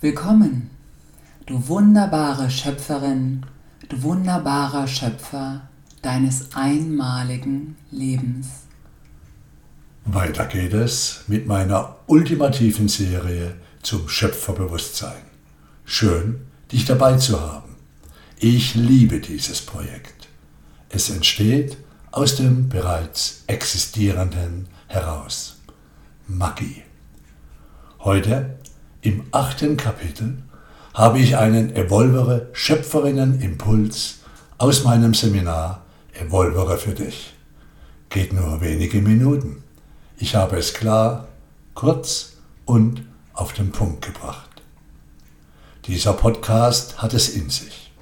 Willkommen, du wunderbare Schöpferin, du wunderbarer Schöpfer deines einmaligen Lebens. Weiter geht es mit meiner ultimativen Serie zum Schöpferbewusstsein. Schön, dich dabei zu haben. Ich liebe dieses Projekt. Es entsteht aus dem bereits Existierenden heraus. Magie. Heute im achten Kapitel habe ich einen Evolvere Schöpferinnen Impuls aus meinem Seminar Evolvere für dich. Geht nur wenige Minuten. Ich habe es klar, kurz und auf den Punkt gebracht. Dieser Podcast hat es in sich.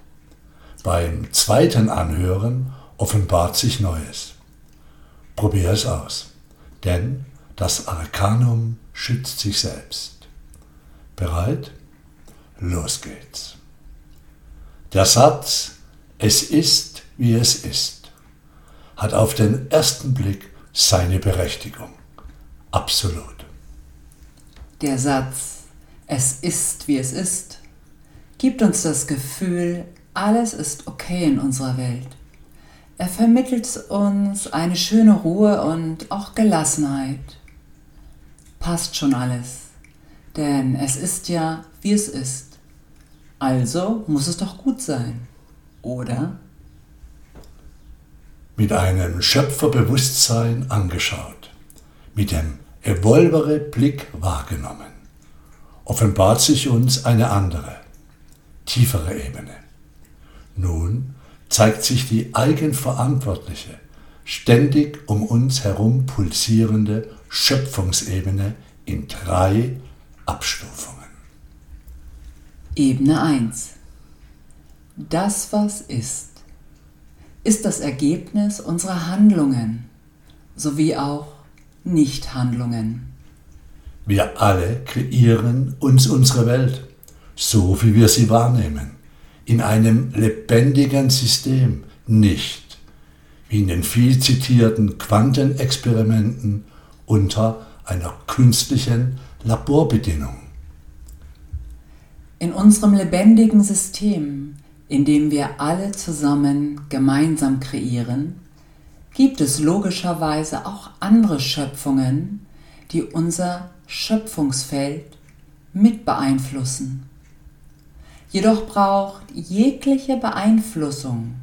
Beim zweiten Anhören offenbart sich Neues. Probier es aus, denn das Arkanum schützt sich selbst. Bereit? Los geht's. Der Satz Es ist, wie es ist, hat auf den ersten Blick seine Berechtigung. Absolut. Der Satz Es ist, wie es ist, gibt uns das Gefühl, alles ist okay in unserer Welt. Er vermittelt uns eine schöne Ruhe und auch Gelassenheit. Passt schon alles. Denn es ist ja, wie es ist. Also muss es doch gut sein, oder? Mit einem Schöpferbewusstsein angeschaut, mit dem evolvere Blick wahrgenommen, offenbart sich uns eine andere, tiefere Ebene. Nun zeigt sich die eigenverantwortliche, ständig um uns herum pulsierende Schöpfungsebene in drei Abstufungen. Ebene 1. Das, was ist, ist das Ergebnis unserer Handlungen sowie auch Nichthandlungen. Wir alle kreieren uns unsere Welt, so wie wir sie wahrnehmen, in einem lebendigen System, nicht wie in den viel zitierten Quantenexperimenten unter einer künstlichen Laborbedingungen. In unserem lebendigen System, in dem wir alle zusammen gemeinsam kreieren, gibt es logischerweise auch andere Schöpfungen, die unser Schöpfungsfeld mit beeinflussen. Jedoch braucht jegliche Beeinflussung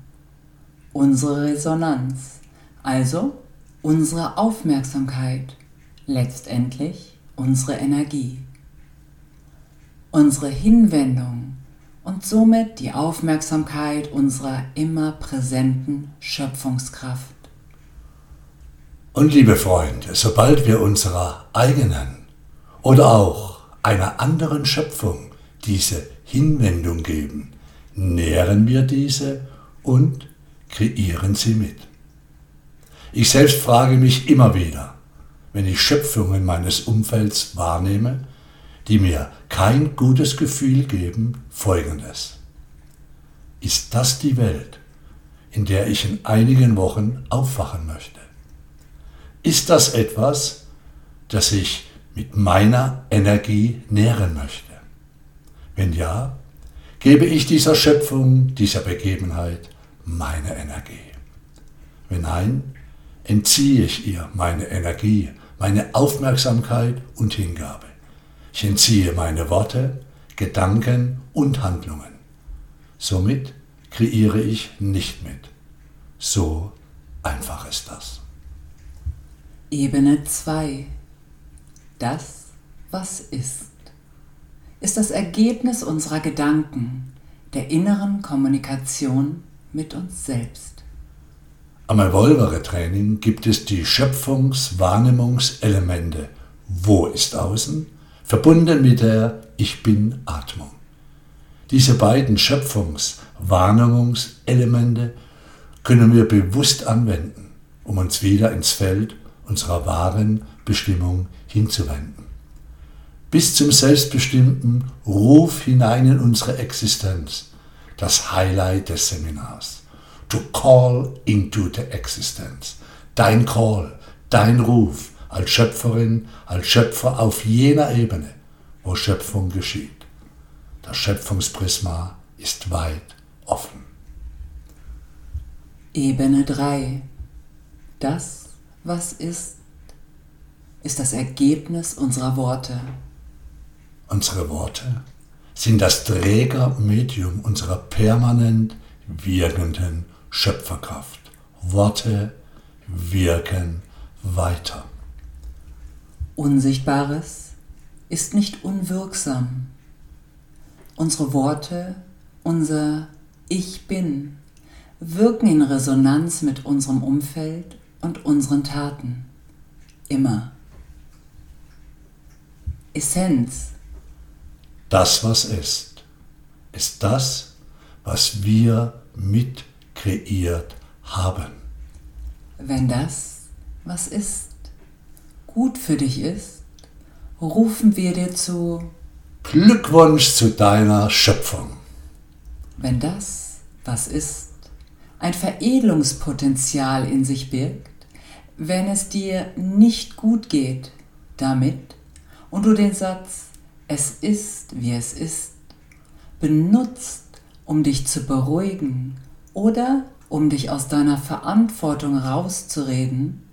unsere Resonanz, also unsere Aufmerksamkeit, letztendlich unsere Energie, unsere Hinwendung und somit die Aufmerksamkeit unserer immer präsenten Schöpfungskraft. Und liebe Freunde, sobald wir unserer eigenen oder auch einer anderen Schöpfung diese Hinwendung geben, nähren wir diese und kreieren sie mit. Ich selbst frage mich immer wieder, wenn ich Schöpfungen meines Umfelds wahrnehme, die mir kein gutes Gefühl geben, folgendes. Ist das die Welt, in der ich in einigen Wochen aufwachen möchte? Ist das etwas, das ich mit meiner Energie nähren möchte? Wenn ja, gebe ich dieser Schöpfung, dieser Begebenheit meine Energie. Wenn nein, entziehe ich ihr meine Energie, meine Aufmerksamkeit und Hingabe. Ich entziehe meine Worte, Gedanken und Handlungen. Somit kreiere ich nicht mit. So einfach ist das. Ebene 2. Das, was ist, ist das Ergebnis unserer Gedanken, der inneren Kommunikation mit uns selbst. Am Evolvere-Training gibt es die Schöpfungs-Wahrnehmungselemente Wo ist außen, verbunden mit der Ich bin-Atmung. Diese beiden Schöpfungs-Wahrnehmungselemente können wir bewusst anwenden, um uns wieder ins Feld unserer wahren Bestimmung hinzuwenden. Bis zum selbstbestimmten Ruf hinein in unsere Existenz, das Highlight des Seminars to call into the existence. Dein Call, dein Ruf als Schöpferin, als Schöpfer auf jener Ebene, wo Schöpfung geschieht. Das Schöpfungsprisma ist weit offen. Ebene 3. Das, was ist, ist das Ergebnis unserer Worte. Unsere Worte sind das Trägermedium unserer permanent wirkenden Schöpferkraft. Worte wirken weiter. Unsichtbares ist nicht unwirksam. Unsere Worte, unser Ich bin, wirken in Resonanz mit unserem Umfeld und unseren Taten. Immer. Essenz. Das, was ist, ist das, was wir mit kreiert haben. Wenn das, was ist, gut für dich ist, rufen wir dir zu Glückwunsch zu deiner Schöpfung. Wenn das, was ist, ein Veredelungspotenzial in sich birgt, wenn es dir nicht gut geht damit und du den Satz Es ist, wie es ist, benutzt, um dich zu beruhigen oder um dich aus deiner Verantwortung rauszureden,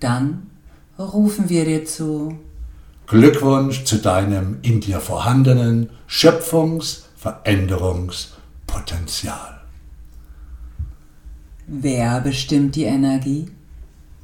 dann rufen wir dir zu Glückwunsch zu deinem in dir vorhandenen Schöpfungsveränderungspotenzial. Wer bestimmt die Energie?